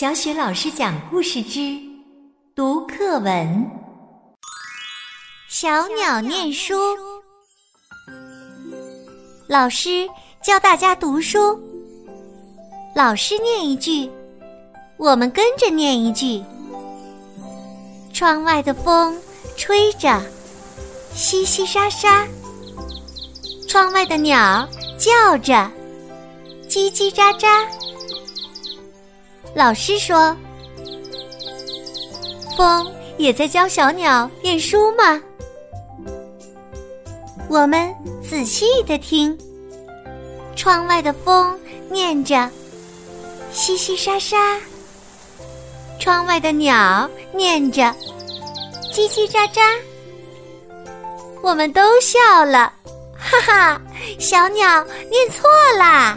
小雪老师讲故事之读课文：小鸟念书。老师教大家读书，老师念一句，我们跟着念一句。窗外的风吹着，淅淅沙沙；窗外的鸟叫着，叽叽喳喳。老师说：“风也在教小鸟念书吗？”我们仔细的听，窗外的风念着“淅淅沙沙”，窗外的鸟念着“叽叽喳喳”，我们都笑了，哈哈！小鸟念错啦。